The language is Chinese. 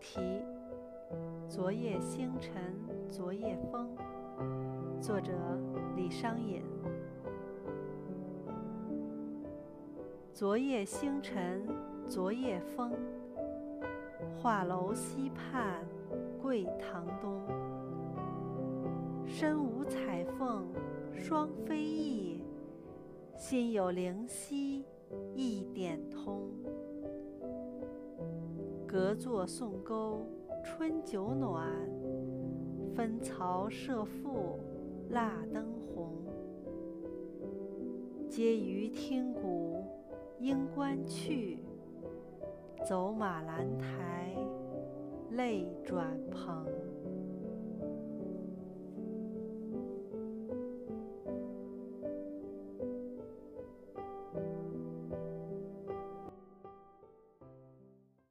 题：昨夜星辰昨夜风。作者：李商隐。昨夜星辰昨夜风，画楼西畔桂堂东。身无彩凤双飞翼，心有灵犀一隔座送钩春酒暖，分曹射覆蜡灯红。嗟余听鼓应官去，走马兰台泪转蓬。